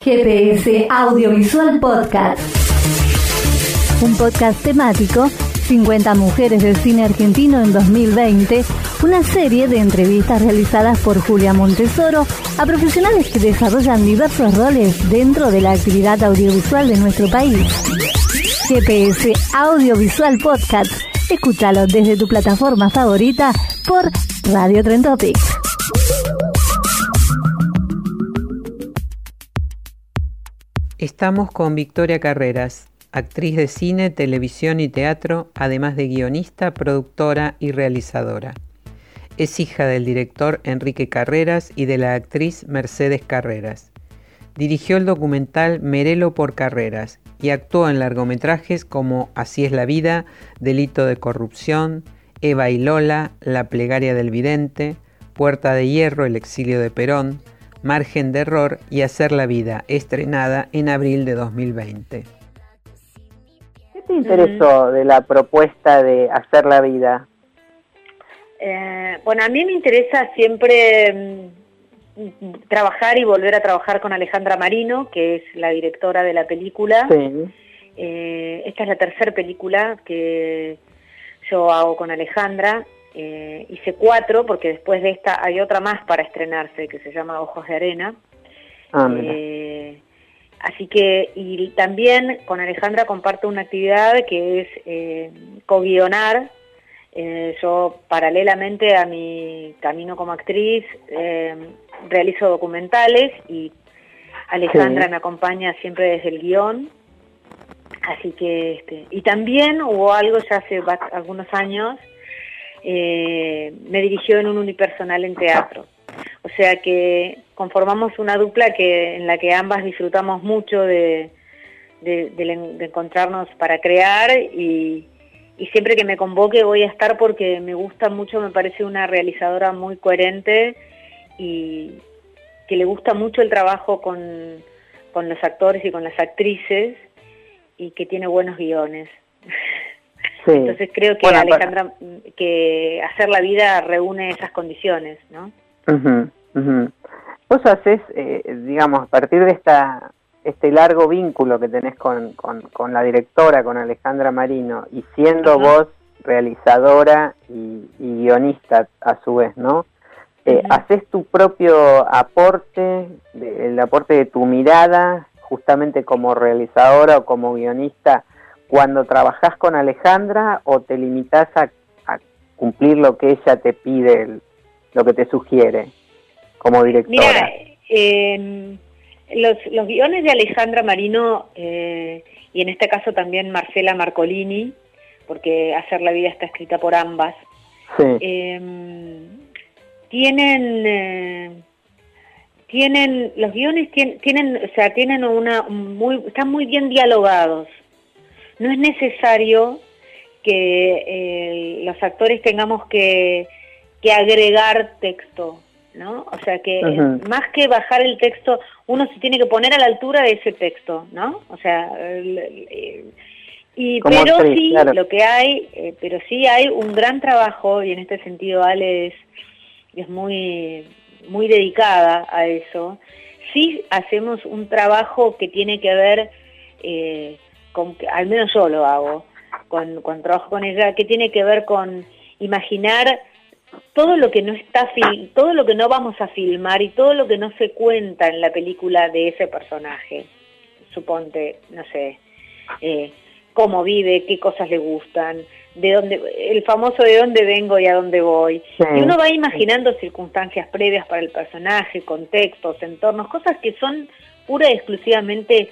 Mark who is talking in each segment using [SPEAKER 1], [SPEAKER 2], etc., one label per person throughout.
[SPEAKER 1] GPS Audiovisual Podcast. Un podcast temático 50 mujeres del cine argentino en 2020, una serie de entrevistas realizadas por Julia Montesoro a profesionales que desarrollan diversos roles dentro de la actividad audiovisual de nuestro país. GPS Audiovisual Podcast. Escúchalo desde tu plataforma favorita por Radio Trentopic.
[SPEAKER 2] Estamos con Victoria Carreras, actriz de cine, televisión y teatro, además de guionista, productora y realizadora. Es hija del director Enrique Carreras y de la actriz Mercedes Carreras. Dirigió el documental Merelo por Carreras y actuó en largometrajes como Así es la vida, Delito de corrupción, Eva y Lola, La plegaria del vidente, Puerta de hierro, El exilio de Perón, Margen de error y Hacer la vida, estrenada en abril de 2020
[SPEAKER 3] te interesó de la propuesta de hacer la vida?
[SPEAKER 4] Eh, bueno, a mí me interesa siempre mm, trabajar y volver a trabajar con Alejandra Marino, que es la directora de la película. Eh, esta es la tercera película que yo hago con Alejandra. Eh, hice cuatro, porque después de esta hay otra más para estrenarse, que se llama Ojos de Arena. Ah, Así que, y también con Alejandra comparto una actividad que es eh, co-guionar. Eh, yo, paralelamente a mi camino como actriz, eh, realizo documentales y Alejandra me acompaña siempre desde el guion. Así que, este, y también hubo algo ya hace algunos años, eh, me dirigió en un unipersonal en teatro. O sea que conformamos una dupla que en la que ambas disfrutamos mucho de, encontrarnos para crear y, siempre que me convoque voy a estar porque me gusta mucho, me parece una realizadora muy coherente y que le gusta mucho el trabajo con, los actores y con las actrices y que tiene buenos guiones. Entonces creo que Alejandra, que hacer la vida reúne esas condiciones, ¿no?
[SPEAKER 3] Vos haces, eh, digamos, a partir de esta este largo vínculo que tenés con, con, la directora, con Alejandra Marino, y siendo vos realizadora y, guionista a su vez, ¿no? Eh, haces tu propio aporte, el aporte de tu mirada, justamente como realizadora o como guionista, cuando trabajás con Alejandra o te limitas a, a cumplir lo que ella te pide, lo que te sugiere? como directora?
[SPEAKER 4] Mira, los, los guiones de Alejandra Marino eh, y en este caso también Marcela Marcolini, porque Hacer la vida está escrita por ambas, em, tienen... Eh, tienen los guiones tienen, o sea tienen una muy están muy bien dialogados no es necesario que eh, los actores tengamos que, que agregar texto ¿no? O sea que más que bajar el texto, uno se tiene que poner a la altura de ese texto, ¿no? O sea, y pero sí, lo que hay, eh, pero sí hay un gran trabajo y en este sentido Ale es, muy muy dedicada a eso. Sí hacemos un trabajo que tiene que ver eh, con, al menos yo lo hago, con, con trabajo con ella, que tiene que ver con imaginar todo lo que no está todo lo que no vamos a filmar y todo lo que no se cuenta en la película de ese personaje. Suponte no sé eh, cómo vive qué cosas le gustan de dónde el famoso de dónde vengo y a dónde voy. Y uno va imaginando circunstancias previas para el personaje contextos entornos cosas que son pura y exclusivamente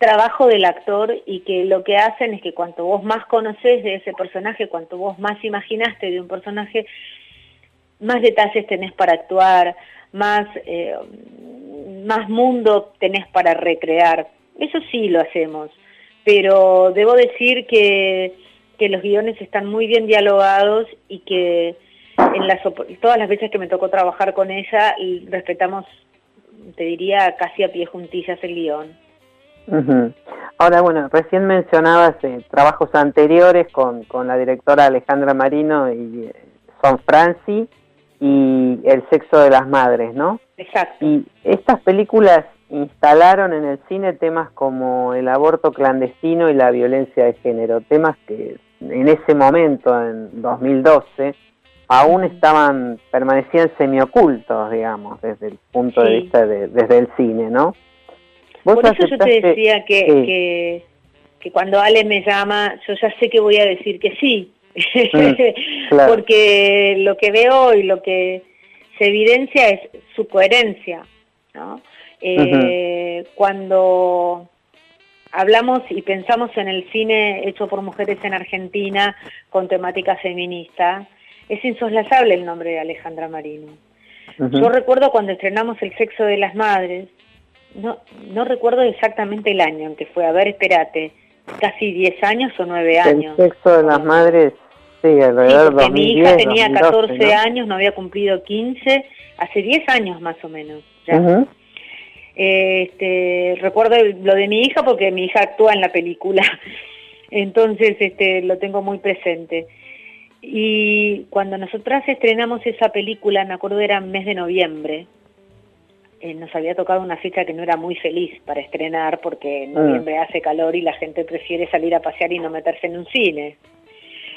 [SPEAKER 4] trabajo del actor y que lo que hacen es que cuanto vos más conoces de ese personaje, cuanto vos más imaginaste de un personaje, más detalles tenés para actuar, más, eh, más mundo tenés para recrear. Eso sí lo hacemos, pero debo decir que, que los guiones están muy bien dialogados y que en las, todas las veces que me tocó trabajar con ella respetamos, te diría, casi a pie juntillas el guion.
[SPEAKER 3] Ahora, bueno, recién mencionabas eh, trabajos anteriores con, con la directora Alejandra Marino y eh, Son Franci y El sexo de las madres, ¿no?
[SPEAKER 4] Exacto.
[SPEAKER 3] Y estas películas instalaron en el cine temas como el aborto clandestino y la violencia de género, temas que en ese momento, en 2012, aún estaban, permanecían semiocultos, digamos, desde el punto de vista de, desde el cine, ¿no?
[SPEAKER 4] Por eso yo te decía que, que, que cuando Ale me llama, yo ya sé que voy a decir que sí, Mm, porque lo que veo y lo que se evidencia es su coherencia, ¿no? Eh, cuando hablamos y pensamos en el cine hecho por mujeres en Argentina con temática feminista, es insoslayable el nombre de Alejandra Marino. Yo recuerdo cuando estrenamos El sexo de las madres, no, no recuerdo exactamente el año en que fue, a ver, espérate, casi 10 años o 9 años.
[SPEAKER 3] El sexo de las madres, sí, alrededor
[SPEAKER 4] de Mi hija tenía 14 años, no había cumplido 15, hace 10 años más o menos. Ya. este, recuerdo lo de mi hija porque mi hija actúa en la película, entonces este, lo tengo muy presente. Y cuando nosotras estrenamos esa película, me acuerdo era mes de noviembre, eh, nos había tocado una fecha que no era muy feliz para estrenar porque en noviembre mm. hace calor y la gente prefiere salir a pasear y no meterse en un cine.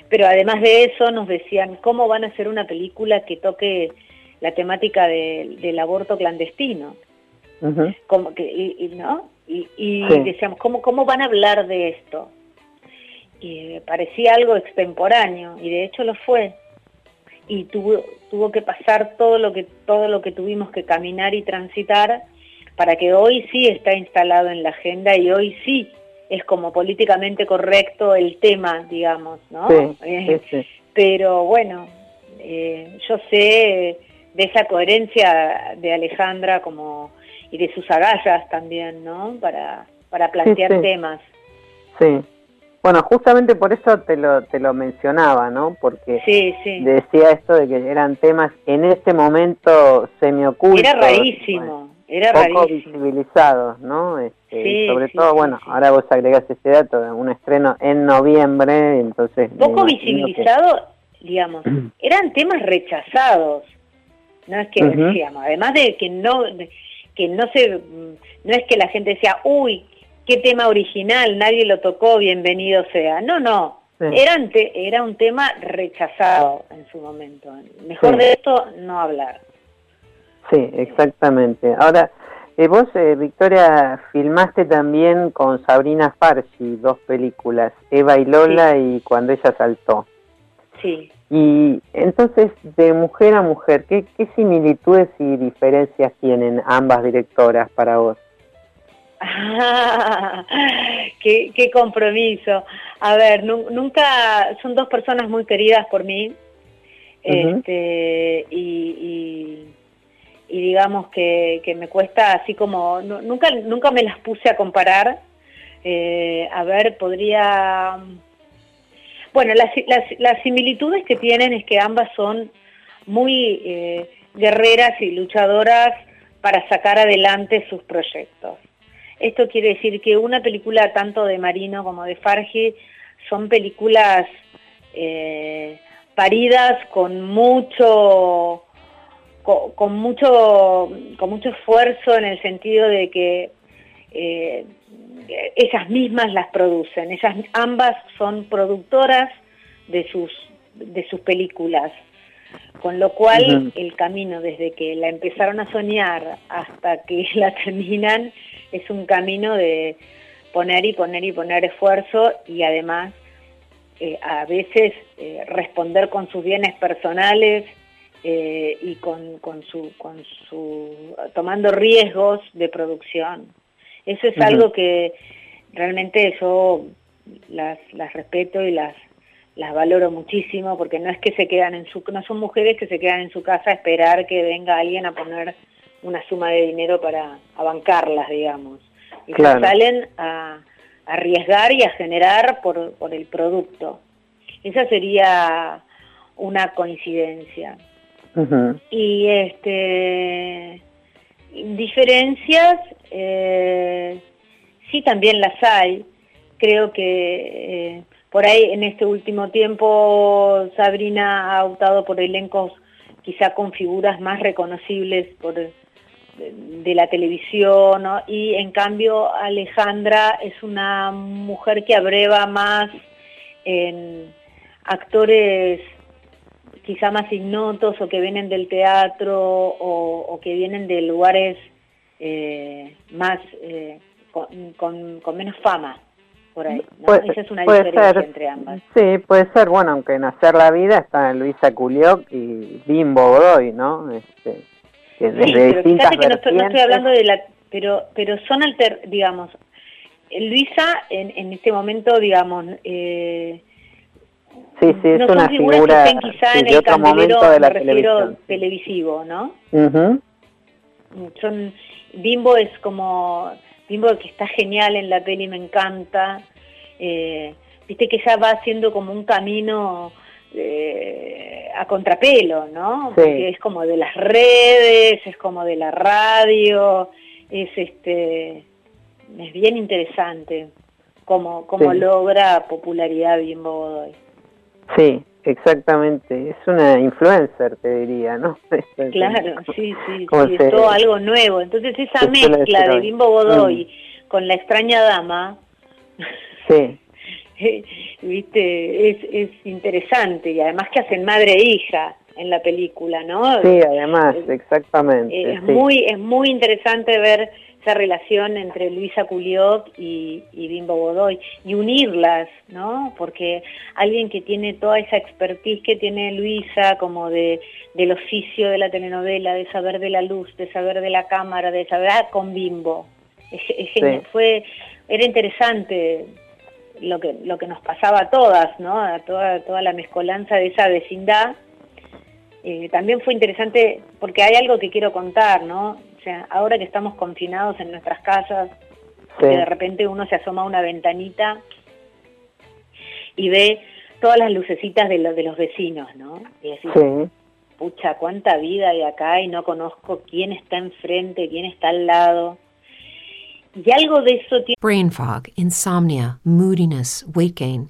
[SPEAKER 4] Pero además de eso nos decían, ¿cómo van a hacer una película que toque la temática del aborto clandestino? como que, y, ¿no? Y, decíamos, ¿cómo, ¿cómo van a hablar de esto? Y parecía algo extemporáneo, y de hecho lo fue y tuvo, tuvo que pasar todo lo que todo lo que tuvimos que caminar y transitar para que hoy sí está instalado en la agenda y hoy sí es como políticamente correcto el tema, digamos, ¿no? Eh, pero bueno, eh, yo sé de esa coherencia de Alejandra como y de sus agallas también, ¿no? Para, para plantear temas.
[SPEAKER 3] Sí, bueno, justamente por eso te lo, te lo mencionaba, ¿no? Porque decía esto de que eran temas en ese momento semiocultos.
[SPEAKER 4] Era rarísimo, era
[SPEAKER 3] poco visibilizados, ¿no? Este, sobre todo, bueno, ahora vos agregás ese dato, de un estreno en noviembre, entonces...
[SPEAKER 4] Poco visibilizado, digamos, eran temas rechazados, no es que decíamos, además de que no, que no se, no es que la gente decía, uy, qué tema original, nadie lo tocó, bienvenido sea. No, no, era, un era un tema rechazado en su momento. Mejor de esto no hablar.
[SPEAKER 3] Sí, exactamente. Ahora, eh, vos, eh, Victoria, filmaste también con Sabrina Farsi dos películas, Eva y Lola y Cuando ella saltó.
[SPEAKER 4] Sí.
[SPEAKER 3] Y entonces, de mujer a mujer, ¿qué, qué similitudes y diferencias tienen ambas directoras para vos?
[SPEAKER 4] qué, compromiso. A ver, nunca, son dos personas muy queridas por mí. este, y, y, digamos que, que, me cuesta así como, nunca, nunca me las puse a comparar. Eh, a ver, podría... Bueno, las, las, similitudes que tienen es que ambas son muy eh, guerreras y luchadoras para sacar adelante sus proyectos. Esto quiere decir que una película tanto de Marino como de Fargi son películas eh, paridas con mucho con, mucho con mucho esfuerzo en el sentido de que eh, ellas mismas las producen. Ellas ambas son productoras de sus de sus películas. Con lo cual, el camino desde que la empezaron a soñar hasta que la terminan es un camino de poner y poner y poner esfuerzo y además eh, a veces eh, responder con sus bienes personales eh, y con, con, su, con su tomando riesgos de producción. Eso es algo que realmente yo las, las respeto y las las valoro muchísimo porque no es que se quedan en su no son mujeres que se quedan en su casa a esperar que venga alguien a poner una suma de dinero para bancarlas digamos. Y salen a, arriesgar y a generar por, por el producto. Esa sería una coincidencia. Y este diferencias eh, sí también las hay. Creo que eh, por ahí en este último tiempo Sabrina ha optado por elencos quizá con figuras más reconocibles por, de, la televisión, y en cambio Alejandra es una mujer que abreva más en actores quizá más ignotos o que vienen del teatro o, que vienen de lugares eh, más eh, con, menos fama por ahí. Esa es una diferencia entre ambas.
[SPEAKER 3] Sí, puede ser, bueno, aunque en Hacer la Vida está Luisa Culioc y Bimbo Godoy, ¿no? Este,
[SPEAKER 4] desde sí, pero fíjate que no estoy, hablando de la... Pero, pero son alter, digamos, Luisa en, en este momento, digamos... Eh,
[SPEAKER 3] sí, sí, es
[SPEAKER 4] no
[SPEAKER 3] una figura
[SPEAKER 4] que estén quizá en el candelero, de la refiero televisivo, ¿no? Son, Bimbo es como Bimbo que está genial en la peli, me encanta. Eh, viste que ya va haciendo como un camino eh, a contrapelo, ¿no? Porque es como de las redes, es como de la radio, es este es bien interesante cómo, cómo logra popularidad Bimbo Godoy.
[SPEAKER 3] Sí, exactamente. Es una influencer, te diría, ¿no?
[SPEAKER 4] Claro, sí, sí, sí es todo algo nuevo. Entonces esa mezcla de Bimbo Godoy mm. con la extraña dama,
[SPEAKER 3] sí.
[SPEAKER 4] Viste, es, es interesante y además que hacen madre e hija en la película, ¿no?
[SPEAKER 3] Sí, además, exactamente.
[SPEAKER 4] Es muy, es muy interesante ver esa relación entre Luisa Culioc y, Bimbo Godoy y unirlas, ¿no? Porque alguien que tiene toda esa expertise que tiene Luisa, como de del oficio de la telenovela, de saber de la luz, de saber de la cámara, de saber ah, con Bimbo. Fue, era interesante lo que lo que nos pasaba a todas, ¿no? A toda toda la mezcolanza de esa vecindad. Eh, también fue interesante porque hay algo que quiero contar, ¿no? O sea, ahora que estamos confinados en nuestras casas, que de repente uno se asoma a una ventanita y ve todas las lucecitas de, de los vecinos, ¿no? Y decís, pucha, cuánta vida hay acá y no conozco quién está enfrente, quién está al lado. Y algo de eso tiene...
[SPEAKER 5] Brain fog, insomnia, moodiness, weight gain.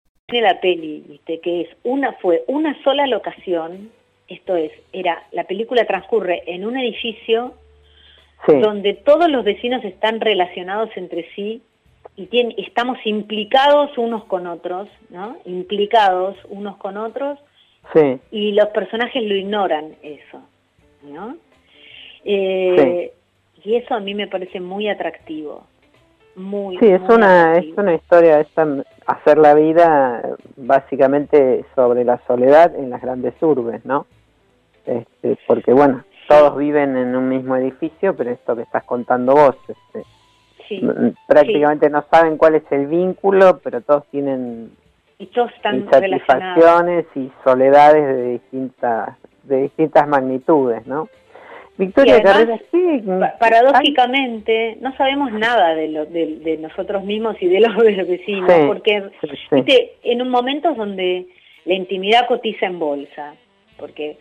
[SPEAKER 4] la peli, ¿viste? que es una fue una sola locación, esto es, era la película transcurre en un edificio donde todos los vecinos están relacionados entre sí y estamos implicados unos con otros, ¿no? Implicados unos con otros y los personajes lo ignoran eso, ¿no? Eh, y eso a mí me parece muy atractivo. Muy,
[SPEAKER 3] sí, es una es una historia esta, hacer la vida básicamente sobre la soledad en las grandes urbes, ¿no? Este, porque bueno, todos viven en un mismo edificio, pero esto que estás contando vos, este, prácticamente no saben cuál es el vínculo, pero todos tienen
[SPEAKER 4] y todos están
[SPEAKER 3] insatisfacciones y soledades de distintas de distintas magnitudes, ¿no?
[SPEAKER 4] Victoria sí, paradójicamente no sabemos nada de, lo, de, nosotros mismos y de los, vecinos, porque en un momento donde la intimidad cotiza en bolsa, porque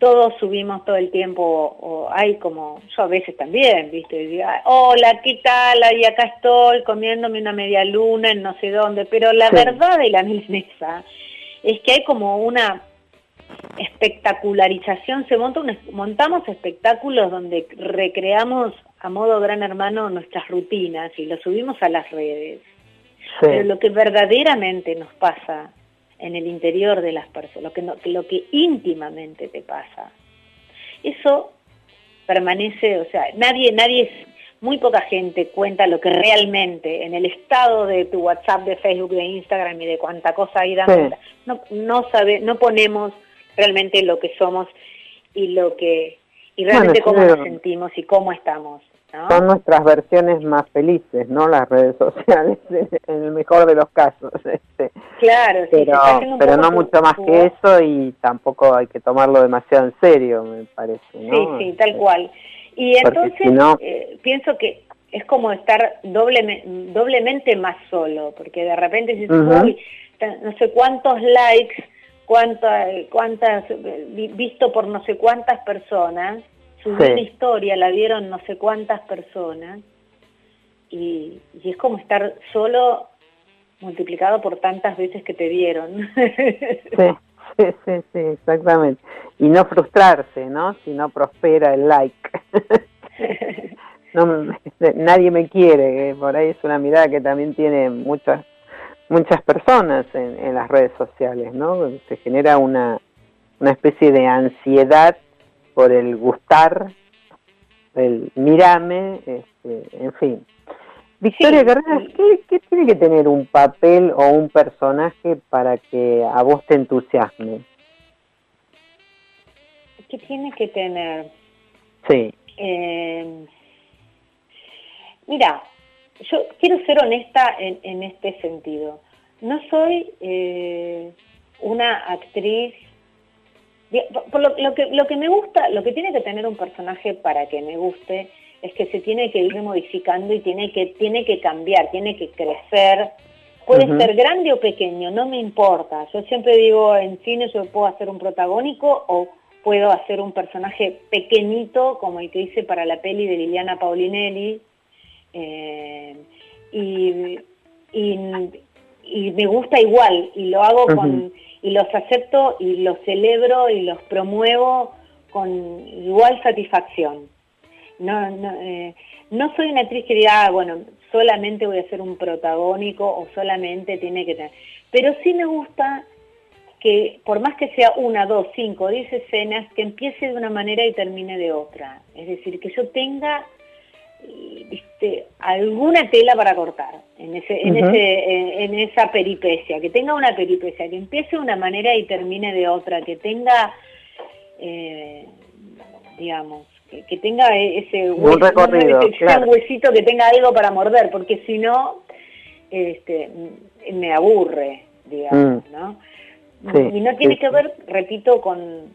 [SPEAKER 4] todos subimos todo el tiempo, o hay como, yo a veces también, ¿viste? Hola, ¿qué tal? Y acá estoy comiéndome una media luna en no sé dónde, pero la verdad de la mesa es que hay como una espectacularización, se monta montamos espectáculos donde recreamos a modo gran hermano nuestras rutinas y lo subimos a las redes. Pero lo que verdaderamente nos pasa en el interior de las personas, lo que, lo que íntimamente te pasa. Eso permanece, o sea, nadie, nadie, muy poca gente cuenta lo que realmente en el estado de tu WhatsApp, de Facebook, de Instagram y de cuánta cosa hay dando. No, no sabe, no ponemos realmente lo que somos y lo que y realmente cómo nos sentimos y cómo estamos.
[SPEAKER 3] Son nuestras versiones más felices, ¿no? Las redes sociales, en el mejor de los casos. Este.
[SPEAKER 4] Claro,
[SPEAKER 3] sí, pero, pero no mucho más que eso y tampoco hay que tomarlo demasiado en serio, me parece. ¿no?
[SPEAKER 4] Sí, sí, tal este, cual. Y entonces eh, pienso que es como estar doble, doblemente más solo, porque de repente si no sé cuántos likes, cuántas, cuántas, visto por no sé cuántas personas, su historia la vieron no sé cuántas personas y, es como estar solo multiplicado por tantas veces que te vieron.
[SPEAKER 3] Sí, sí, sí, exactamente. Y no frustrarse, ¿no? Si no prospera el like. no, nadie me quiere, por ahí es una mirada que también tiene muchas muchas personas en, en las redes sociales, ¿no? Se genera una, una especie de ansiedad por el gustar, el mirame, este, en fin. Victoria Carreras, ¿qué, tiene que tener un papel o un personaje para que a vos te entusiasme?
[SPEAKER 4] ¿Qué tiene que tener?
[SPEAKER 3] Sí.
[SPEAKER 4] Eh, mira, yo quiero ser honesta en, en este sentido. No soy eh, una actriz por lo, que, lo que me gusta, lo que tiene que tener un personaje para que me guste es que se tiene que ir modificando y tiene que, tiene que cambiar, tiene que crecer. Puede ser grande o pequeño, no me importa. Yo siempre digo, en cine yo puedo hacer un protagónico o puedo hacer un personaje pequeñito, como el que hice para la peli de Liliana Paulinelli. Eh, y, y, me gusta igual, y lo hago con y los acepto y los celebro y los promuevo con igual satisfacción. No, no, eh, no soy una actriz que diga, ah, bueno, solamente voy a ser un protagónico o solamente tiene que tener. Pero sí me gusta que, por más que sea una, dos, cinco, diez escenas, que empiece de una manera y termine de otra. Es decir, que yo tenga viste, alguna tela para cortar en, ese, en, ese, en, esa peripecia, que tenga una peripecia, que empiece de una manera y termine de otra, que tenga, eh, digamos, que, tenga ese, huesito, que tenga algo para morder, porque si no, este, me aburre, digamos, mm. ¿no? y no tiene que ver, repito, con,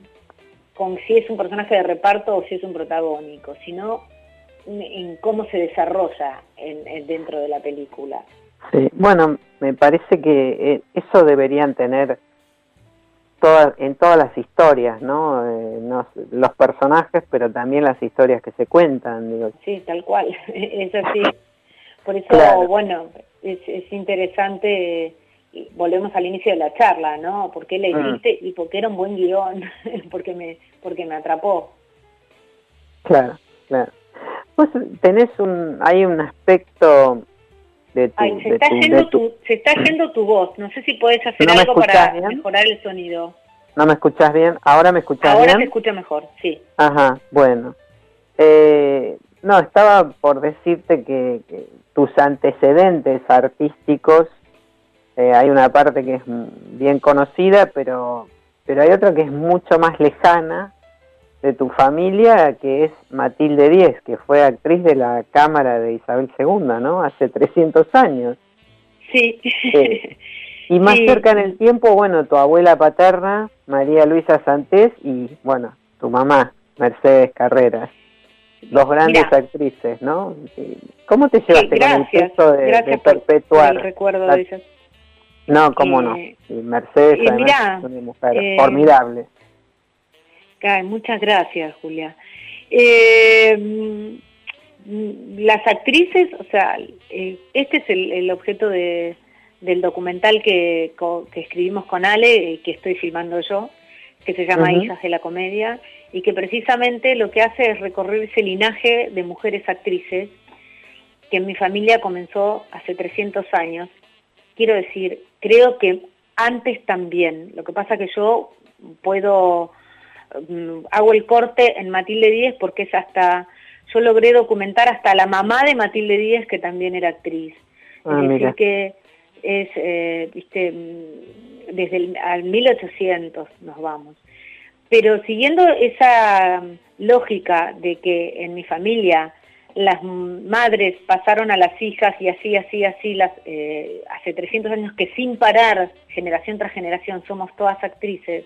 [SPEAKER 4] con si es un personaje de reparto o si es un protagónico, sino en cómo se desarrolla en, dentro de la película.
[SPEAKER 3] Sí, bueno, me parece que eh, eso deberían tener todas en todas las historias, ¿no? Eh, Los personajes, pero también las historias que se cuentan. Digo.
[SPEAKER 4] Sí, tal cual, es así. Por eso, bueno, es, es interesante, volvemos al inicio de la charla, ¿no? ¿Por qué le mm. hiciste? Y porque era un buen guion, porque me, porque me atrapó.
[SPEAKER 3] Claro, claro. Pues tenés un, hay un aspecto de tu,
[SPEAKER 4] se, está yendo tu, se está yendo tu voz. No sé si puedes hacer algo para mejorar el sonido.
[SPEAKER 3] ¿No me escuchas bien? ¿Ahora me escuchas
[SPEAKER 4] bien?
[SPEAKER 3] Ahora
[SPEAKER 4] te escucho mejor, sí.
[SPEAKER 3] Ajá, bueno. Eh, no, estaba por decirte que, tus antecedentes artísticos, eh, hay una parte que es bien conocida, pero, pero hay otra que es mucho más lejana de tu familia, que es Matilde Díez, que fue actriz de la Cámara de Isabel II, ¿no? Hace 300 años.
[SPEAKER 4] Sí.
[SPEAKER 3] Eh, y más cerca en el tiempo, bueno, tu abuela paterna, María Luisa Santés, y bueno, tu mamá, Mercedes Carreras. Dos grandes actrices, ¿no? ¿Cómo te llevaste con el texto de, perpetuar?
[SPEAKER 4] el recuerdo de ellas.
[SPEAKER 3] No, cómo no. Eh, Mercedes es una mujer eh, formidable
[SPEAKER 4] muchas gracias, Julia. Eh, las actrices, o sea, eh, este es el, objeto de, del documental que, que, escribimos con Ale, eh, que estoy filmando yo, que se llama Hijas de la Comedia, y que precisamente lo que hace es recorrer ese linaje de mujeres actrices que en mi familia comenzó hace 300 años. Quiero decir, creo que antes también, lo que pasa que yo puedo hago el corte en Matilde Díez porque es hasta, yo logré documentar hasta la mamá de Matilde Díez que también era actriz.
[SPEAKER 3] Ah,
[SPEAKER 4] es
[SPEAKER 3] decir,
[SPEAKER 4] que es, eh, viste, mm, desde el al 1800 nos vamos. Pero siguiendo esa lógica de que en mi familia las madres pasaron a las hijas y así, así, así, las, eh, hace 300 años que sin parar, generación tras generación, somos todas actrices,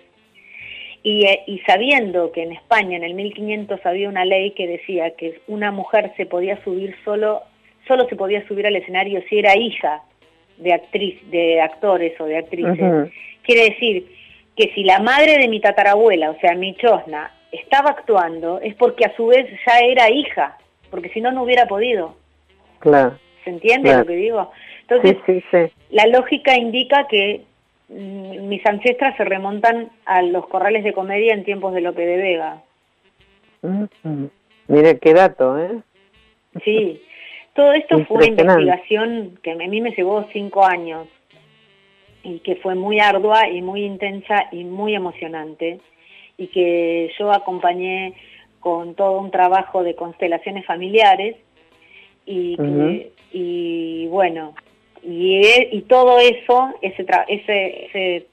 [SPEAKER 4] eh, y, sabiendo que en España en el 1500 había una ley que decía que una mujer se podía subir solo, solo se podía subir al escenario si era hija de actriz, de actores o de actrices. Quiere decir que si la madre de mi tatarabuela, o sea, mi chosna, estaba actuando, es porque a su vez ya era hija, porque si no, no hubiera podido.
[SPEAKER 3] Claro.
[SPEAKER 4] ¿Se entiende lo que digo? Entonces, la lógica indica que mis ancestras se remontan a los corrales de comedia en tiempos de Lope de Vega.
[SPEAKER 3] Mm, mire qué dato, ¿eh?
[SPEAKER 4] Sí, todo esto fue una investigación que a mí me llevó cinco años y que fue muy ardua y muy intensa y muy emocionante y que yo acompañé con todo un trabajo de constelaciones familiares y, y bueno, y, todo eso, ese,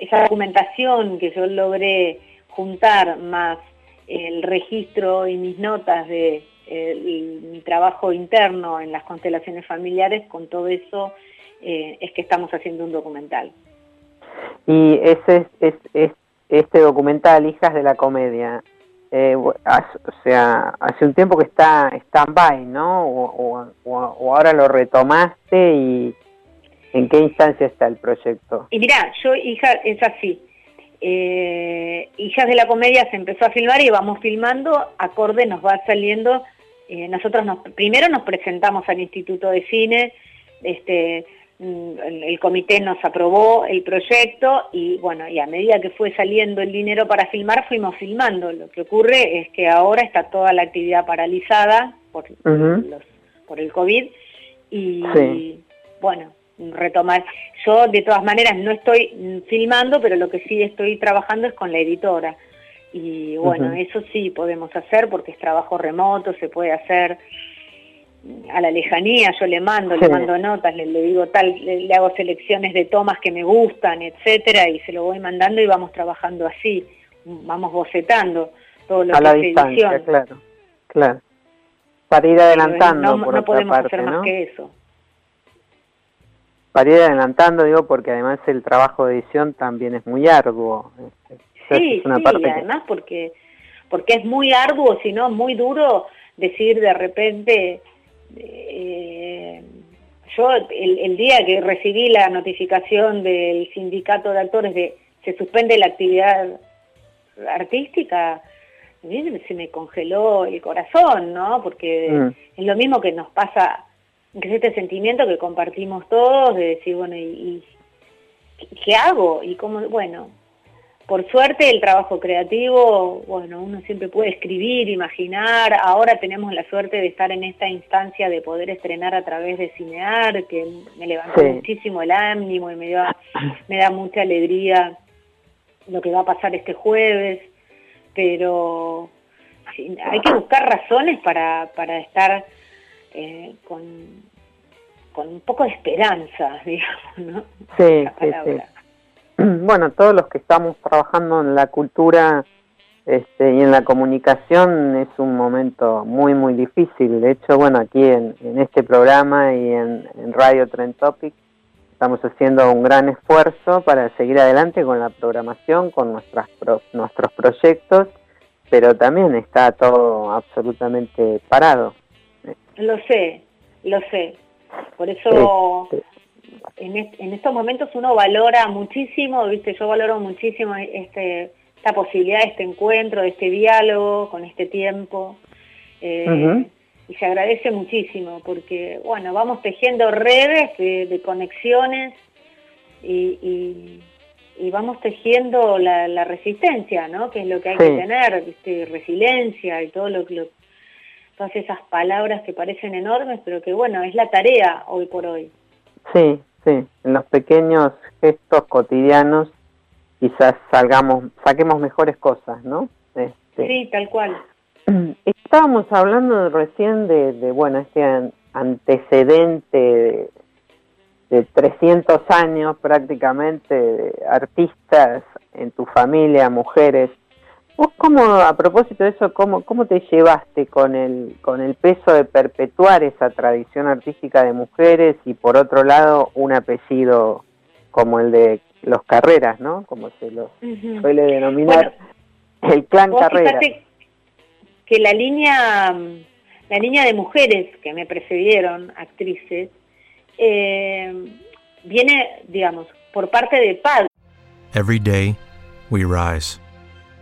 [SPEAKER 4] esa documentación que yo logré juntar más el registro y mis notas de mi trabajo interno en las constelaciones familiares, con todo eso eh, es que estamos haciendo un documental.
[SPEAKER 3] Y ese es, es, este documental, Hijas de la Comedia, eh, o sea, hace un tiempo que está stand-by, ¿no? O, ahora lo retomaste y ¿en qué instancia está el proyecto?
[SPEAKER 4] Y mira, yo, hija, es así. Eh, Hijas de la Comedia se empezó a filmar y vamos filmando, acorde nos va saliendo. Eh, nosotros nos, primero nos presentamos al Instituto de Cine, este, el comité nos aprobó el proyecto y bueno, y a medida que fue saliendo el dinero para filmar, fuimos filmando. Lo que ocurre es que ahora está toda la actividad paralizada por, por el COVID y, bueno, retomar. Yo de todas maneras no estoy filmando, pero lo que sí estoy trabajando es con la editora. Y bueno, eso sí podemos hacer porque es trabajo remoto, se puede hacer a la lejanía, yo le mando, le mando notas, le, digo tal, le, hago selecciones de tomas que me gustan, etcétera, y se lo voy mandando y vamos trabajando así, vamos bocetando todo lo
[SPEAKER 3] a la distancia, claro, claro, para ir adelantando.
[SPEAKER 4] No, podemos hacer más que eso.
[SPEAKER 3] Para ir adelantando, digo, porque además el trabajo de edición también es muy arduo.
[SPEAKER 4] Sí, sí, además porque porque es muy arduo, sino muy duro decir de repente eh, yo el, día que recibí la notificación del sindicato de actores de se suspende la actividad artística, se me congeló el corazón, ¿no? Porque mm. es lo mismo que nos pasa, que es este sentimiento que compartimos todos de decir, bueno, ¿y, qué hago? Y cómo, bueno, por suerte el trabajo creativo, bueno, uno siempre puede escribir, imaginar, ahora tenemos la suerte de estar en esta instancia de poder estrenar a través de Cinear, que me levantó muchísimo el ánimo y me da, me da mucha alegría lo que va a pasar este jueves, pero hay que buscar razones para, para estar eh, con, con un poco de esperanza, digamos, ¿no?
[SPEAKER 3] Sí, sí, sí. Bueno, todos los que estamos trabajando en la cultura este, y en la comunicación es un momento muy, muy difícil. De hecho, bueno, aquí en, este programa y en, Radio Trend Topic estamos haciendo un gran esfuerzo para seguir adelante con la programación, con nuestras nuestros proyectos, pero también está todo absolutamente parado.
[SPEAKER 4] Lo sé, lo sé. Por eso este, en, estos momentos uno valora muchísimo, viste, yo valoro muchísimo este, esta posibilidad de este encuentro, de este diálogo con este tiempo. Eh, y se agradece muchísimo porque, bueno, vamos tejiendo redes de, conexiones y, vamos tejiendo la, resistencia, ¿no? Que es lo que hay que tener, ¿viste? resiliencia y todo lo, lo, todas esas palabras que parecen enormes, pero que, bueno, es la tarea hoy por hoy.
[SPEAKER 3] Sí, sí, en los pequeños gestos cotidianos quizás salgamos, saquemos mejores cosas, ¿no?
[SPEAKER 4] Este, sí, tal cual.
[SPEAKER 3] Estábamos hablando recién de, de, bueno, este antecedente de, de 300 años prácticamente de artistas en tu familia, mujeres Vos cómo, a propósito de eso, cómo, cómo te llevaste con el, con el peso de perpetuar esa tradición artística de mujeres y por otro lado un apellido como el de los Carreras, ¿no? Como se lo suele denominar el clan Carreras.
[SPEAKER 4] Que la línea, la línea de mujeres que me precedieron, actrices, eh, viene, digamos, por parte de padre.
[SPEAKER 6] Every day we rise.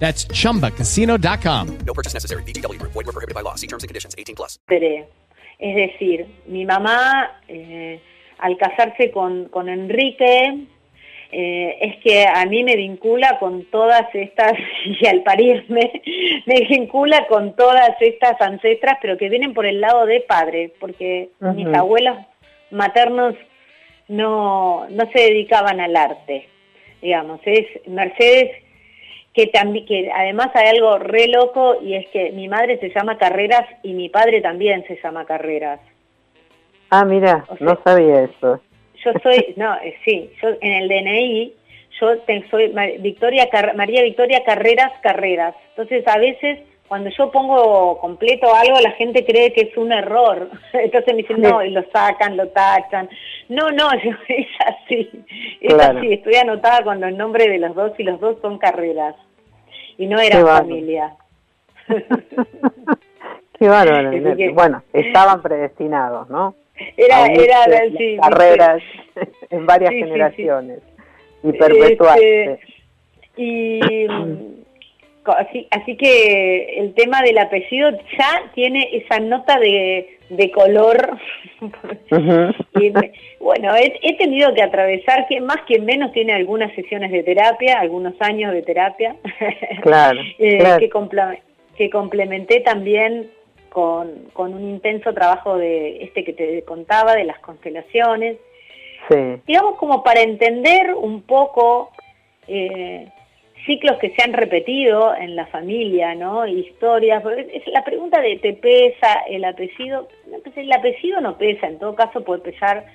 [SPEAKER 7] That's chumbacasino.com. No purchase necessary. BGW. Void were prohibited by law. See terms and conditions 18 plus.
[SPEAKER 4] Es decir, mi mamá, eh, al casarse con, con Enrique, eh, es que a mí me vincula con todas estas, y al parirme, me vincula con todas estas ancestras, pero que vienen por el lado de padre, porque uh -huh. mis abuelos maternos no, no se dedicaban al arte, digamos. Es Mercedes que también que además hay algo re loco y es que mi madre se llama Carreras y mi padre también se llama Carreras.
[SPEAKER 3] Ah, mira, no sabía eso.
[SPEAKER 4] Yo soy, no, eh, sí, yo en el DNI yo soy Victoria María Victoria Carreras Carreras. Entonces a veces cuando yo pongo completo algo la gente cree que es un error. Entonces me dicen, no, y lo sacan, lo tachan. No, no, es así. Es así, estoy anotada con los nombres de los dos y los dos son carreras. Y no eran familia.
[SPEAKER 3] Qué bárbaro. bueno, estaban predestinados, ¿no?
[SPEAKER 4] Era, era
[SPEAKER 3] carreras en varias generaciones y perpetuarse. Este,
[SPEAKER 4] y Así, así que el tema del apellido ya tiene esa nota de, de color. bueno, he, tenido que atravesar, que más que menos tiene algunas sesiones de terapia, algunos años de terapia,
[SPEAKER 3] claro,
[SPEAKER 4] eh, Que, que complementé también con, con un intenso trabajo de este que te contaba, de las constelaciones.
[SPEAKER 3] Sí.
[SPEAKER 4] Digamos como para entender un poco... Eh, ciclos que se han repetido en la familia, ¿no? Historias. Es la pregunta de ¿te pesa el apellido? El apellido no pesa, en todo caso puede pesar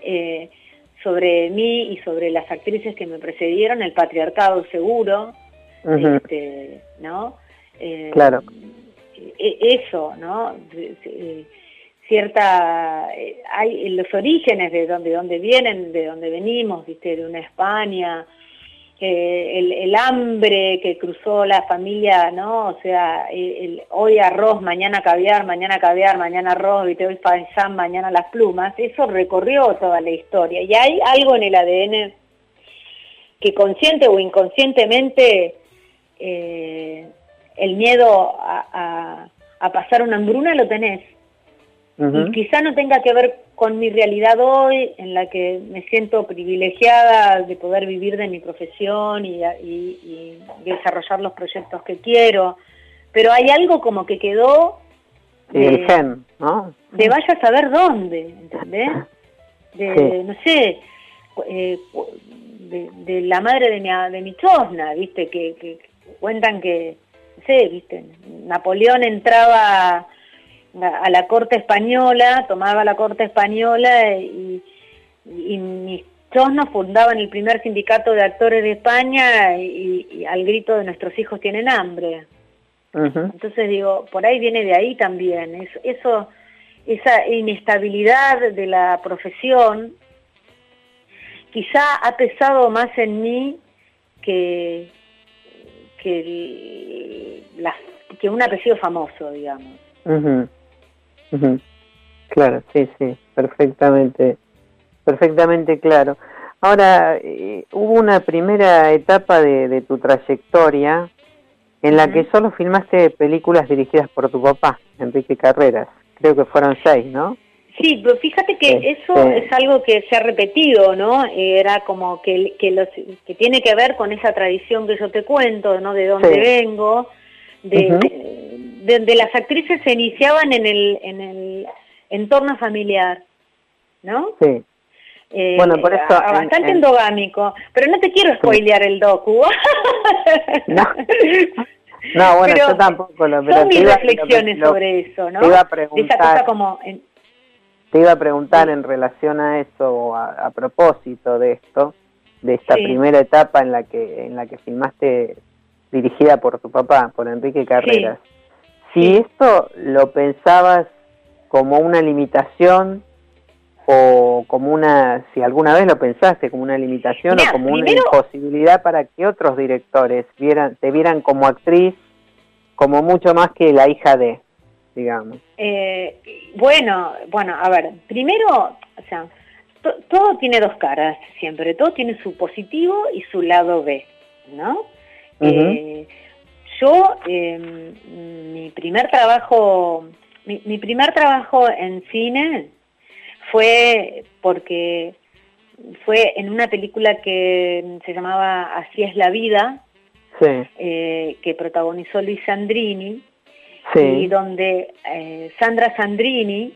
[SPEAKER 4] eh, sobre mí y sobre las actrices que me precedieron, el patriarcado seguro, este, ¿no?
[SPEAKER 3] Eh, claro.
[SPEAKER 4] E, eso, ¿no? Cierta, eh, hay los orígenes de donde, donde vienen, de donde venimos, ¿viste? De una España, el, el, hambre que cruzó la familia, ¿no? O sea, el, hoy arroz, mañana caviar, mañana caviar, mañana arroz, ¿viste? hoy faisán, mañana las plumas, eso recorrió toda la historia. Y hay algo en el ADN que consciente o inconscientemente eh, el miedo a, a, pasar una hambruna lo tenés. Y quizá no tenga que ver con mi realidad hoy, en la que me siento privilegiada de poder vivir de mi profesión y, desarrollar los proyectos que quiero, pero hay algo como que quedó...
[SPEAKER 3] De, el gen, ¿no?
[SPEAKER 4] De vaya a saber dónde, ¿entendés? De, no sé, eh, de, la madre de mi, de mi chosna, ¿viste? Que, que cuentan que, no sé, ¿viste? Napoleón entraba a la corte española, tomaba la corte española y, y mis chosnos fundaban el primer sindicato de actores de España y, al grito de nuestros hijos tienen hambre. Entonces digo, por ahí viene de ahí también, eso, esa inestabilidad de la profesión quizá ha pesado más en mí que, que, la, que un apellido famoso, digamos.
[SPEAKER 3] Claro, sí, sí, perfectamente, perfectamente claro. Ahora, eh, hubo una primera etapa de, tu trayectoria en la que solo filmaste películas dirigidas por tu papá, Enrique Carreras. Creo que fueron seis, ¿no?
[SPEAKER 4] Sí, pero fíjate que eso es algo que se ha repetido, ¿no? Era como que, que, los, que tiene que ver con esa tradición que yo te cuento, ¿no? De dónde vengo, de, de, las actrices se iniciaban en el, en el entorno familiar, ¿no?
[SPEAKER 3] Sí.
[SPEAKER 4] Eh, bueno, por eso... bastante endogámico, pero no te quiero spoilear el docu.
[SPEAKER 3] no. no, bueno, yo tampoco lo...
[SPEAKER 4] Pero son mis reflexiones sobre eso, ¿no?
[SPEAKER 3] Te iba a preguntar, como... Te iba a preguntar en relación a eso, a, a propósito de esto, de esta primera etapa en la que en la que filmaste dirigida por tu papá, por Enrique Carreras. Si esto lo pensabas como una limitación o como una, si alguna vez lo pensaste como una limitación o como una imposibilidad para que otros directores vieran, te vieran como actriz como mucho más que la hija de, digamos.
[SPEAKER 4] Eh, bueno, bueno, a ver, primero, o sea, todo tiene dos caras siempre, todo tiene su positivo y su lado B, ¿no? Eh, yo, em, mi primer trabajo, mi, primer trabajo en cine fue porque fue en una película que se llamaba Así es la vida, eh, que protagonizó Luis Sandrini, y donde eh, Sandra Sandrini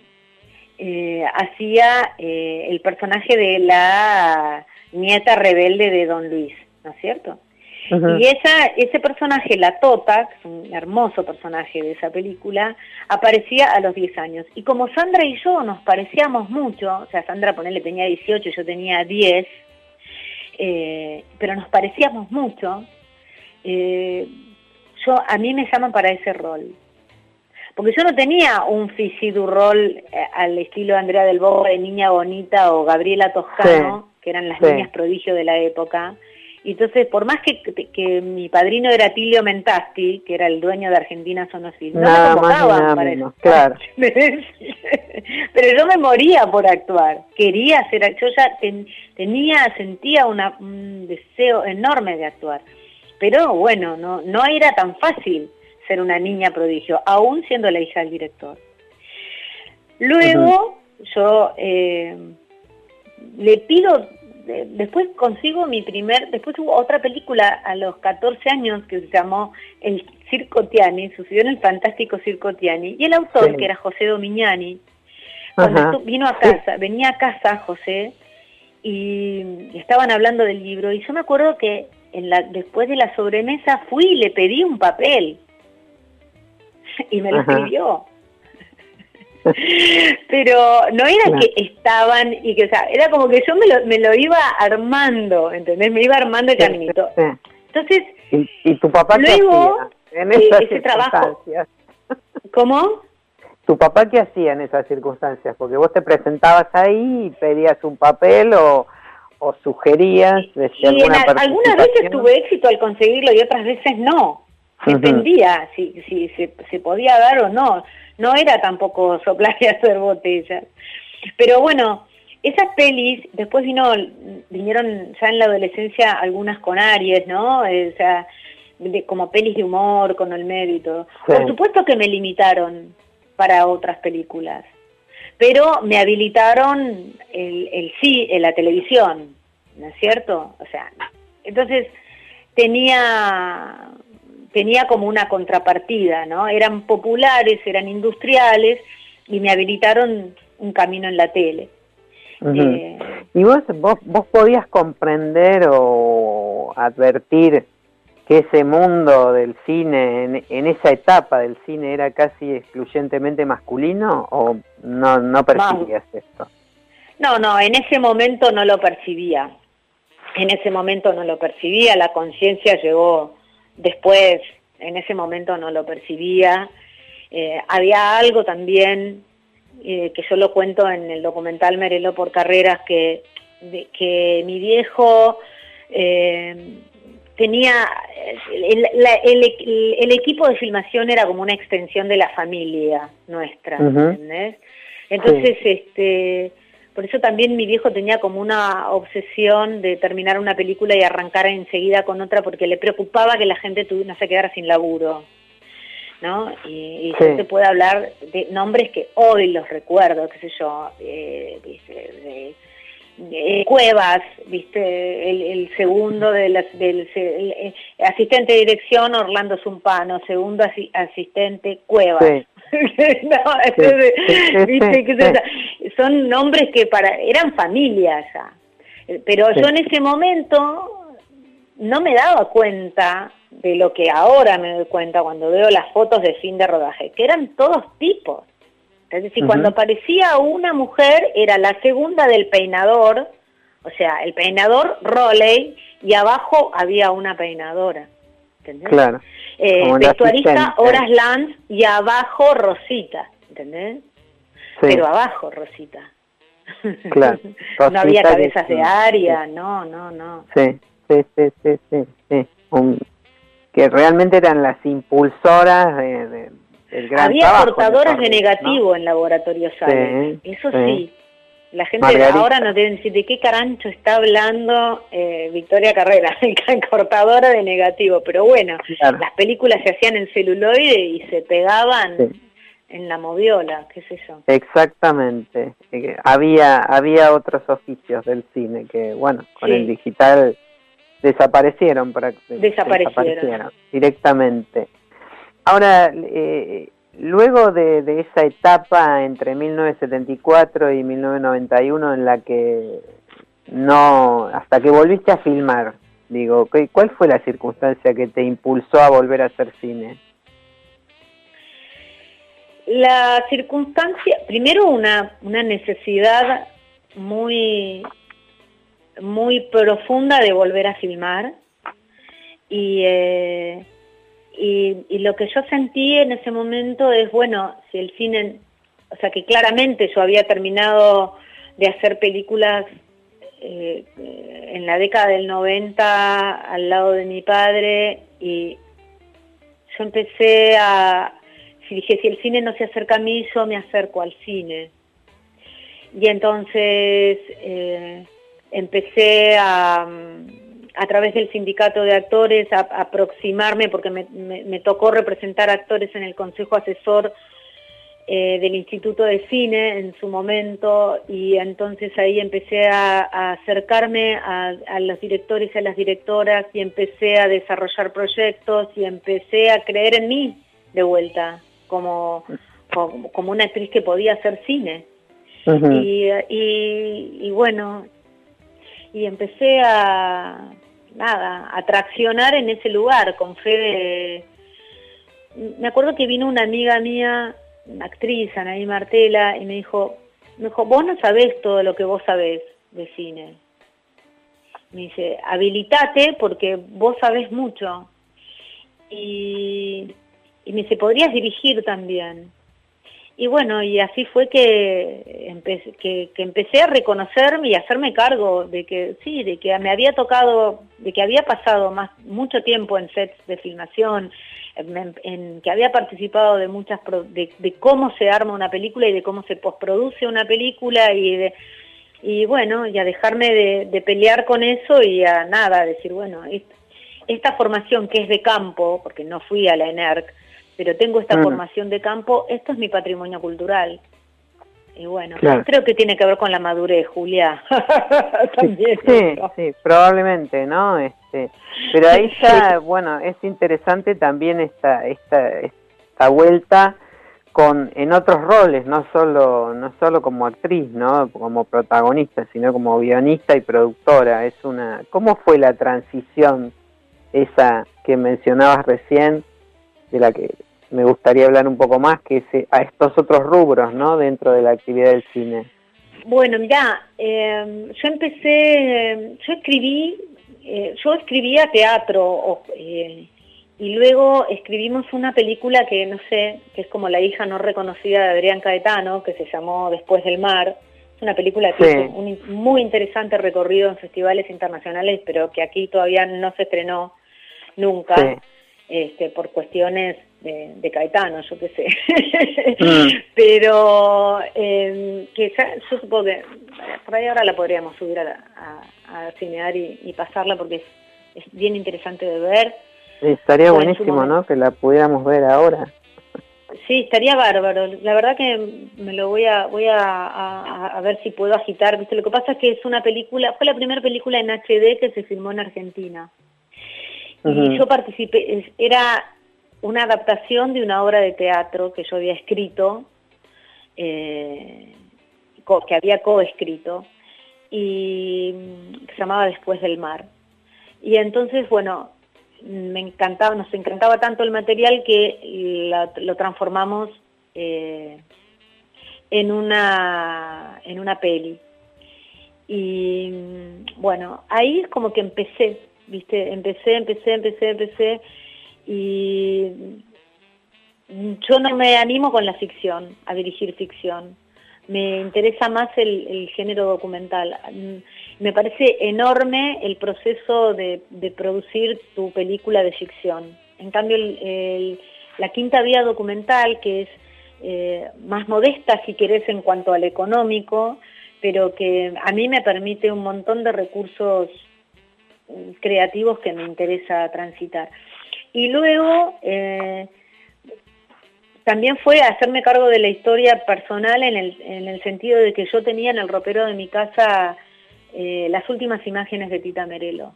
[SPEAKER 4] eh, hacía el personaje de la nieta rebelde de Don Luis, ¿no es cierto? Y esa, ese personaje, la Tota, que es un hermoso personaje de esa película, aparecía a los 10 años. Y como Sandra y yo nos parecíamos mucho, o sea, Sandra ponele tenía 18, yo tenía 10, eh, pero nos parecíamos mucho, eh, yo, a mí me llaman para ese rol. Porque yo no tenía un fisidu rol eh, al estilo de Andrea del Bobo de Niña Bonita o Gabriela Toscano, que eran las niñas prodigio de la época, entonces, por más que, que, mi padrino era Tilio Mentasti, que era el dueño de Argentina Sonosil, no me convocaban para eso.
[SPEAKER 3] Claro.
[SPEAKER 4] Pero yo me moría por actuar. Quería hacer, yo ya tenía, sentía una, un deseo enorme de actuar. Pero bueno, no, no era tan fácil ser una niña prodigio, aún siendo la hija del director. Luego, yo eh, le pido después consigo mi primer, después hubo otra película a los 14 años que se llamó El Circo Tiani, sucedió en el fantástico Circo Tiani, y el autor, que era José Domignani, cuando vino a casa, venía a casa José, y estaban hablando del libro, y yo me acuerdo que en la, después de la sobremesa fui y le pedí un papel. Y me lo escribió. Pero no era que estaban y que, o sea, era como que yo me lo, me lo iba armando, ¿entendés? Me iba armando el caminito. Entonces,
[SPEAKER 3] ¿Y, tu papá
[SPEAKER 4] luego,
[SPEAKER 3] qué hacía en esas
[SPEAKER 4] ese trabajo,
[SPEAKER 3] ¿Cómo? ¿Tu papá qué hacía en esas circunstancias? Porque vos te presentabas ahí y pedías un papel o, o sugerías
[SPEAKER 4] y algunas veces tuve éxito al conseguirlo y otras veces no. Dependía si, si se, se, podía dar o no. No era tampoco soplar y hacer botellas. Pero bueno, esas pelis, después vino vinieron ya en la adolescencia algunas con Aries, ¿no? O sea, como pelis de humor, con el mérito. Por supuesto que me limitaron para otras películas, pero me habilitaron el, el sí en la televisión, ¿no es cierto? O sea, entonces tenía tenía como una contrapartida, ¿no? Eran populares, eran industriales y me habilitaron un camino en la tele.
[SPEAKER 3] Eh, ¿Y vos, vos, vos podías comprender o advertir que ese mundo del cine, en, esa etapa del cine, era casi excluyentemente masculino o no, no percibías esto?
[SPEAKER 4] No, no, en ese momento no lo percibía. En ese momento no lo percibía, la conciencia llegó después, en ese momento no lo percibía. Eh, había algo también eh, que yo lo cuento en el documental Merelo por Carreras, que, que mi viejo eh, tenía, el, equipo de filmación era como una extensión de la familia nuestra, Entonces, este, por eso también mi viejo tenía como una obsesión de terminar una película y arrancar enseguida con otra porque le preocupaba que la gente no se quedara sin laburo. ¿no? Y, y yo te puedo hablar de nombres que hoy los recuerdo, qué sé yo, eh, de, Cuevas, viste, el, segundo del eh, asistente de dirección Orlando Zumpano, segundo asistente Cuevas. Son nombres que para eran familias ya. Pero yo en ese momento no me daba cuenta de lo que ahora me doy cuenta cuando veo las fotos de fin de rodaje, que eran todos tipos. Es decir, cuando aparecía una mujer era la segunda del peinador, o sea, el peinador Roley y abajo había una peinadora. ¿Entendés?
[SPEAKER 3] Claro.
[SPEAKER 4] Eh, vestuarista Horas Lance y abajo Rosita, ¿entendés? Pero abajo Rosita.
[SPEAKER 3] Claro.
[SPEAKER 4] no había cabezas de área, no, no, no.
[SPEAKER 3] Sí, sí, sí, sí, sí. sí. que realmente eran las impulsoras de, del gran
[SPEAKER 4] Había portadoras de, negativo en Laboratorio Sales, eso sí. La gente ahora nos deben decir de qué carancho está hablando eh, Victoria Carrera, cortadora de negativo. Pero bueno, las películas se hacían en celuloide y se pegaban en la moviola, qué sé yo.
[SPEAKER 3] Exactamente. Eh, había había otros oficios del cine que, bueno, con el digital desaparecieron, para,
[SPEAKER 4] desaparecieron.
[SPEAKER 3] directamente. Ahora, eh, luego de, esa etapa entre 1974 y 1991 en la que no, hasta que volviste a filmar, digo, ¿cuál fue la circunstancia que te impulsó a volver a hacer cine?
[SPEAKER 4] La circunstancia, primero una, una necesidad muy muy profunda de volver a filmar y, eh, y, lo que yo sentí en ese momento es, bueno, si el cine, o sea que claramente yo había terminado de hacer películas eh, en la década del 90 al lado de mi padre y yo empecé a, si dije, si el cine no se acerca a mí, yo me acerco al cine. Y entonces... Eh, empecé a, a través del sindicato de actores a, aproximarme, porque me, tocó representar actores en el consejo asesor eh, del Instituto de Cine en su momento, y entonces ahí empecé a, acercarme a, los directores y a las directoras, y empecé a desarrollar proyectos, y empecé a creer en mí de vuelta, como, como, una actriz que podía hacer cine. y, y, y bueno, y empecé a, nada, atraccionar en ese lugar con fe de... Me acuerdo que vino una amiga mía, una actriz, Anaí Martela, y me dijo, me dijo, vos no sabés todo lo que vos sabés de cine. Me dice, habilitate porque vos sabés mucho. Y, y me dice, podrías dirigir también. Y bueno, y así fue que empecé, que, empecé a reconocerme y hacerme cargo de que sí, de que me había tocado, de que había pasado más mucho tiempo en sets de filmación, en, que había participado de muchas de, cómo se arma una película y de cómo se postproduce una película y de y bueno, y a dejarme de, pelear con eso y a nada, decir, bueno, esta formación que es de campo, porque no fui a la ENERC, pero tengo esta formación de campo, esto es mi patrimonio cultural. Y bueno, creo que tiene que ver con la madurez, Julia.
[SPEAKER 3] También, sí, sí, probablemente, ¿no? Este, pero ahí ya, bueno, es interesante también esta, esta, esta vuelta con en otros roles, no solo no solo como actriz, ¿no? Como protagonista, sino como guionista y productora. Es una ¿Cómo fue la transición esa que mencionabas recién de la que me gustaría hablar un poco más, que es eh, a estos otros rubros, ¿no? Dentro de la actividad del cine.
[SPEAKER 4] Bueno, mira, eh, yo empecé, yo escribí, eh, yo escribía teatro y luego escribimos una película que no sé, que es como la hija no reconocida de Adrián Caetano, que se llamó Después del Mar. Es una película que tiene un muy interesante recorrido en festivales internacionales, pero que aquí todavía no se estrenó nunca este, por cuestiones de, Caetano, yo qué sé. Mm. Pero eh, que yo supongo que por ahí ahora la podríamos subir a, a, cinear y, pasarla porque es, bien interesante de ver.
[SPEAKER 3] estaría buenísimo, ¿no? Que la pudiéramos ver ahora.
[SPEAKER 4] Sí, estaría bárbaro. La verdad que me lo voy a voy a, a, ver si puedo agitar. ¿Viste? Lo que pasa es que es una película, fue la primera película en HD que se filmó en Argentina. Y yo participé, era una adaptación de una obra de teatro que yo había escrito, eh, que había coescrito, y que se llamaba Después del Mar. Y entonces, bueno, me encantaba, nos encantaba tanto el material que lo transformamos eh, en, una, en una peli. Y bueno, ahí es como que empecé ¿viste? Empecé, empecé, empecé, empecé y yo no me animo con la ficción, a dirigir ficción. Me interesa más el, género documental. Me parece enorme el proceso de, producir tu película de ficción. En cambio, la quinta vía documental, que es eh, más modesta, si querés, en cuanto al económico, pero que a mí me permite un montón de recursos creativos que me interesa transitar. Y luego eh, también fue hacerme cargo de la historia personal en el, en el sentido de que yo tenía en el ropero de mi casa eh, las últimas imágenes de Tita Merelo.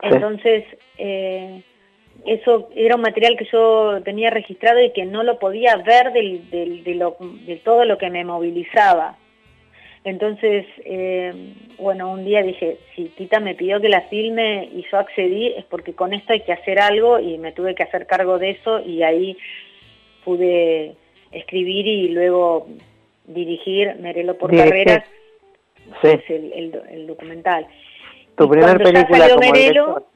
[SPEAKER 4] Entonces, eh, eso era un material que yo tenía registrado y que no lo podía ver del, de todo lo que me movilizaba. Entonces, eh, bueno, un día dije, si Tita me pidió que la filme y yo accedí, es porque con esto hay que hacer algo y me tuve que hacer cargo de eso y ahí pude escribir y luego dirigir Merelo por carreras, es el, documental.
[SPEAKER 3] Tu primer película como
[SPEAKER 4] Merelo,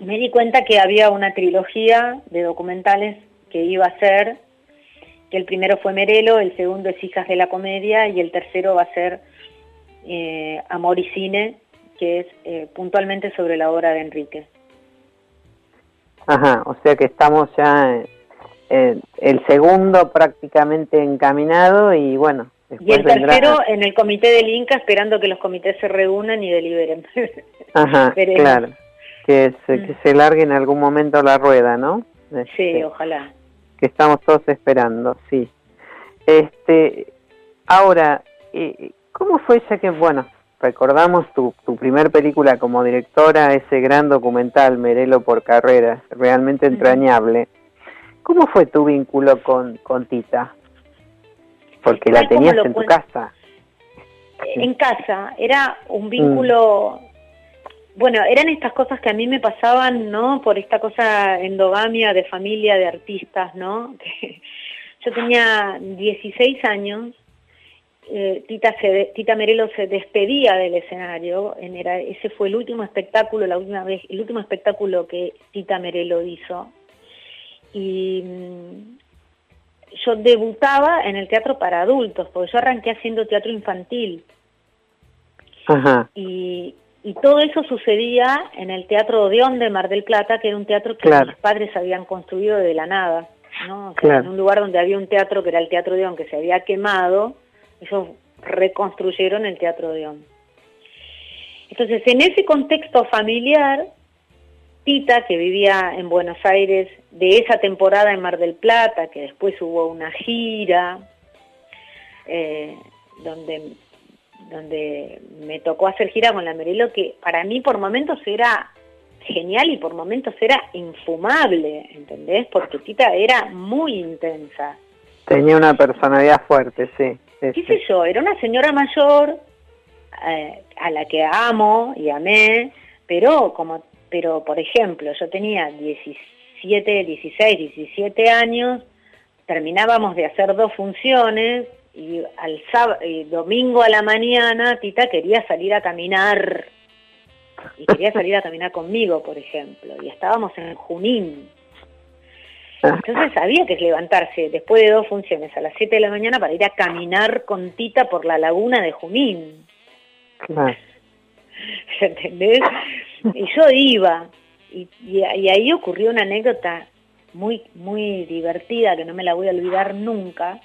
[SPEAKER 4] me di cuenta que había una trilogía de documentales que iba a hacer que el primero fue Merelo, el segundo es Hijas de la Comedia y el tercero va a ser eh, Amor y Cine, que es eh, puntualmente sobre la obra de Enrique.
[SPEAKER 3] Ajá, o sea que estamos ya en el segundo prácticamente encaminado y bueno.
[SPEAKER 4] Y el tercero en el comité del Inca esperando que los comités se reúnan y deliberen.
[SPEAKER 3] Ajá, claro. Que se, que mm. se largue en algún momento la rueda, ¿no?
[SPEAKER 4] Sí, este, ojalá
[SPEAKER 3] que estamos todos esperando, sí. Este, ahora, eh, ¿cómo fue ya que, bueno, recordamos tu, tu primer película como directora, ese gran documental, Merelo por carreras, realmente entrañable. ¿Cómo fue tu vínculo con, con Tita? Porque la tenías en tu casa.
[SPEAKER 4] En casa, era un vínculo bueno, eran estas cosas que a mí me pasaban, ¿no? Por esta cosa endogamia de familia, de artistas, ¿no? Yo tenía 16 años, eh, Tita, se, Tita Merelo se despedía del escenario, en era, ese fue el último espectáculo, la última vez, el último espectáculo que Tita Merelo hizo. Y mm, yo debutaba en el teatro para adultos, porque yo arranqué haciendo teatro infantil. Ajá. Y, y todo eso sucedía en el Teatro Odeón de Mar del Plata, que era un teatro que mis padres habían construido de la nada. ¿no? En un lugar donde había un teatro que era el Teatro Odeón, que se había quemado, ellos reconstruyeron el Teatro Odeón. Entonces, en ese contexto familiar, Tita, que vivía en Buenos Aires de esa temporada en Mar del Plata, que después hubo una gira, eh, donde donde me tocó hacer gira con la Merelo, que para mí por momentos era genial y por momentos era infumable, ¿entendés? Porque Tita era muy intensa.
[SPEAKER 3] Tenía una personalidad fuerte, sí.
[SPEAKER 4] ¿Qué sé yo? Era una señora mayor eh, a la que amo y amé, pero como pero por ejemplo, yo tenía 17, 16, 17 años, terminábamos de hacer dos funciones y al sábado, domingo a la mañana Tita quería salir a caminar y quería salir a caminar conmigo, por ejemplo, y estábamos en Junín. Entonces había que levantarse después de dos funciones a las 7 de la mañana para ir a caminar con Tita por la laguna de Junín. ¿Entendés? Y yo iba, y, y, ahí ocurrió una anécdota muy, muy divertida que no me la voy a olvidar nunca,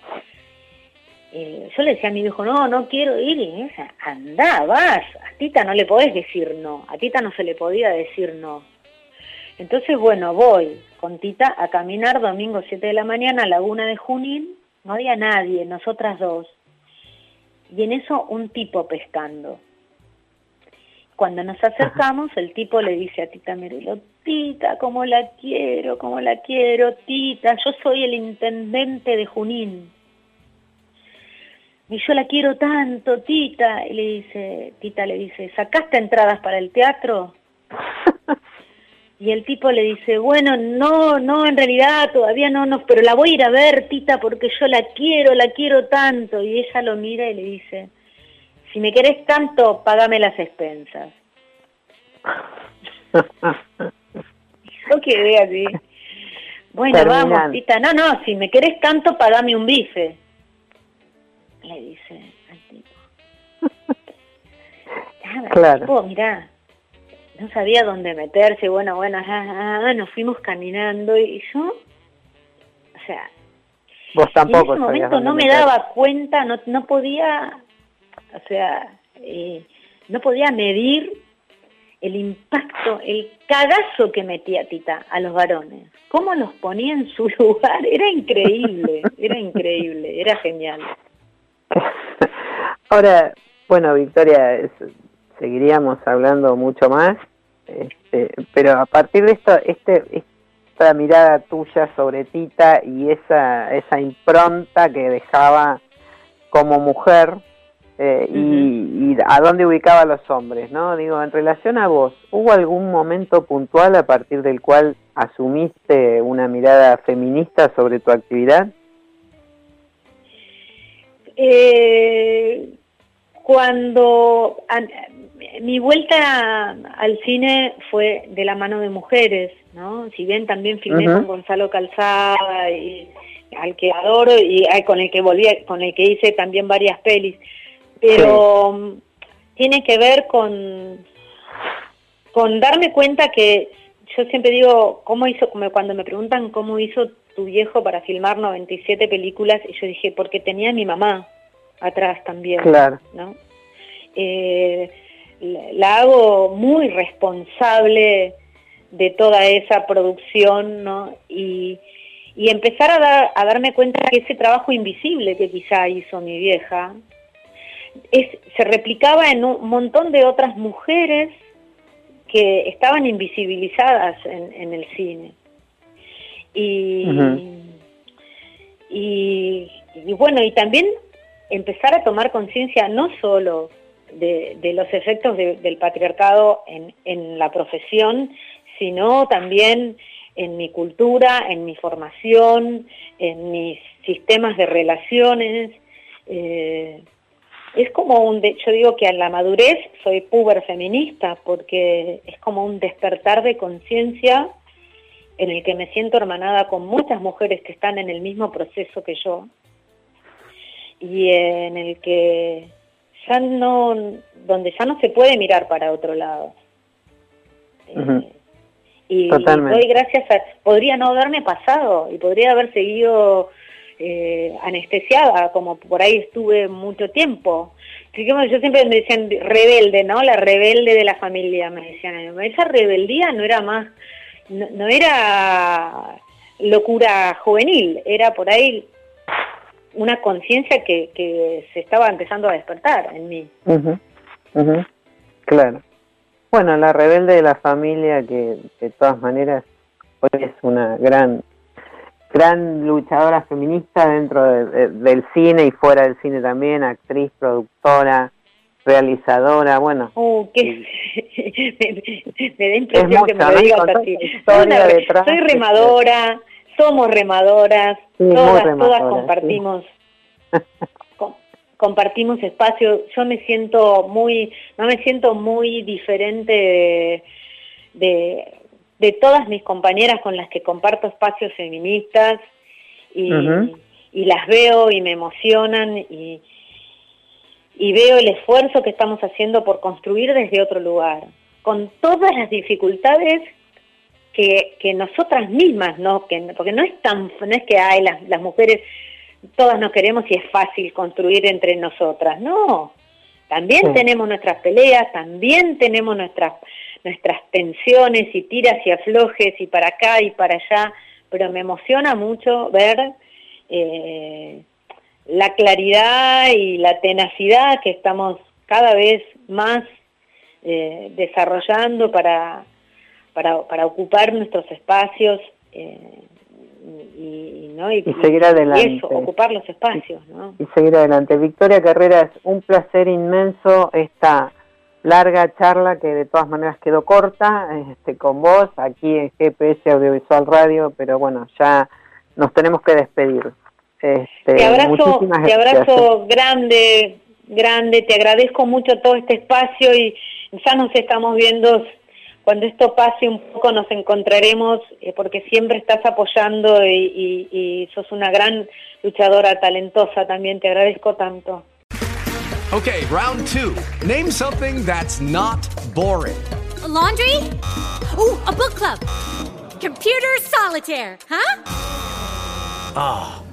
[SPEAKER 4] eh, yo le decía a mi hijo, no, no quiero ir, y esa, anda, vas, a Tita no le podés decir no, a Tita no se le podía decir no. Entonces, bueno, voy con Tita a caminar domingo 7 de la mañana a Laguna de Junín, no había nadie, nosotras dos, y en eso un tipo pescando. Cuando nos acercamos, el tipo le dice a Tita Merelo, Tita, cómo la quiero, cómo la quiero, Tita, yo soy el intendente de Junín y yo la quiero tanto, Tita, y le dice, Tita le dice, ¿sacaste entradas para el teatro? y el tipo le dice, bueno, no, no, en realidad todavía no, no, pero la voy a ir a ver, Tita, porque yo la quiero, la quiero tanto. Y ella lo mira y le dice, si me querés tanto, pagame las expensas. yo quedé así. Bueno, vamos, Tita, no, no, si me querés tanto, pagame un bife le dice al tipo. claro. mirá, no sabía dónde meterse, bueno, bueno, nos fuimos caminando y yo, o sea,
[SPEAKER 3] Vos tampoco
[SPEAKER 4] en ese momento no me daba cuenta, no, no podía, o sea, eh, no podía medir el impacto, el cagazo que metía Tita a los varones. Cómo los ponía en su lugar, era increíble, era increíble, era genial.
[SPEAKER 3] Ahora, bueno, Victoria, seguiríamos hablando mucho más, este, pero a partir de esto, este, esta mirada tuya sobre Tita y esa, esa impronta que dejaba como mujer eh, y, y, a dónde ubicaba a los hombres, ¿no? Digo, en relación a vos, ¿hubo algún momento puntual a partir del cual asumiste una mirada feminista sobre tu actividad?
[SPEAKER 4] Eh, cuando mi vuelta al cine fue de la mano de mujeres, ¿no? Si bien también filmé con Gonzalo Calzada y al que adoro y con el que volví, con el que hice también varias pelis, pero tiene que ver con con darme cuenta que yo siempre digo cómo hizo, como cuando me preguntan cómo hizo tu viejo para filmar 97 películas y yo dije porque tenía a mi mamá atrás también, claro. ¿no? Eh, la hago muy responsable de toda esa producción, ¿no? Y, y empezar a, dar, a darme cuenta que ese trabajo invisible que quizá hizo mi vieja es, se replicaba en un montón de otras mujeres que estaban invisibilizadas en, en el cine. Y, y, y, bueno, y también empezar a tomar conciencia no solo de, los efectos del patriarcado en, en la profesión, sino también en mi cultura, en mi formación, en mis sistemas de relaciones. Eh, es como un, yo digo que a la madurez soy puber feminista porque es como un despertar de conciencia en el que me siento hermanada con muchas mujeres que están en el mismo proceso que yo y en el que ya no, donde ya no se puede mirar para otro lado. Eh, y, doy gracias a, podría no haberme pasado y podría haber seguido eh, anestesiada, como por ahí estuve mucho tiempo. Yo siempre me decían rebelde, ¿no? La rebelde de la familia, me decían. Esa rebeldía no era más, no, era locura juvenil, era por ahí una conciencia que, que se estaba empezando a despertar en mí.
[SPEAKER 3] Claro. Bueno, la rebelde de la familia que de todas maneras hoy es una gran gran luchadora feminista dentro del cine y fuera del cine también, actriz, productora, realizadora, bueno.
[SPEAKER 4] Uh, me, da impresión que me lo digas así. Soy remadora, somos remadoras, todas, todas compartimos compartimos espacio. Yo me siento muy, no me siento muy diferente de, de, todas mis compañeras con las que comparto espacios feministas y, y las veo y me emocionan y, y veo el esfuerzo que estamos haciendo por construir desde otro lugar, con todas las dificultades que, que nosotras mismas, ¿no? Que, porque no es tan, no es que hay las, las mujeres todas nos queremos y es fácil construir entre nosotras. No, también tenemos nuestras peleas, también tenemos nuestras, nuestras tensiones y tiras y aflojes y para acá y para allá, pero me emociona mucho ver eh, la claridad y la tenacidad que estamos cada vez más eh, desarrollando para, para, para, ocupar nuestros espacios. Eh, y, ¿no? y,
[SPEAKER 3] seguir adelante.
[SPEAKER 4] ocupar los espacios. ¿no?
[SPEAKER 3] Y seguir adelante. Victoria Carreras, un placer inmenso esta larga charla que de todas maneras quedó corta este, con vos aquí en GPS Audiovisual Radio, pero bueno, ya nos tenemos que despedir.
[SPEAKER 4] Este, te abrazo, te abrazo grande, grande, te agradezco mucho todo este espacio y ya nos estamos viendo cuando esto pase un poco nos encontraremos eh, porque siempre estás apoyando y, y, y, sos una gran luchadora talentosa también. Te agradezco tanto.
[SPEAKER 8] Okay, round two. Name something that's not boring.
[SPEAKER 9] A laundry? Ooh, a book club. Computer solitaire, huh?
[SPEAKER 8] Ah, oh,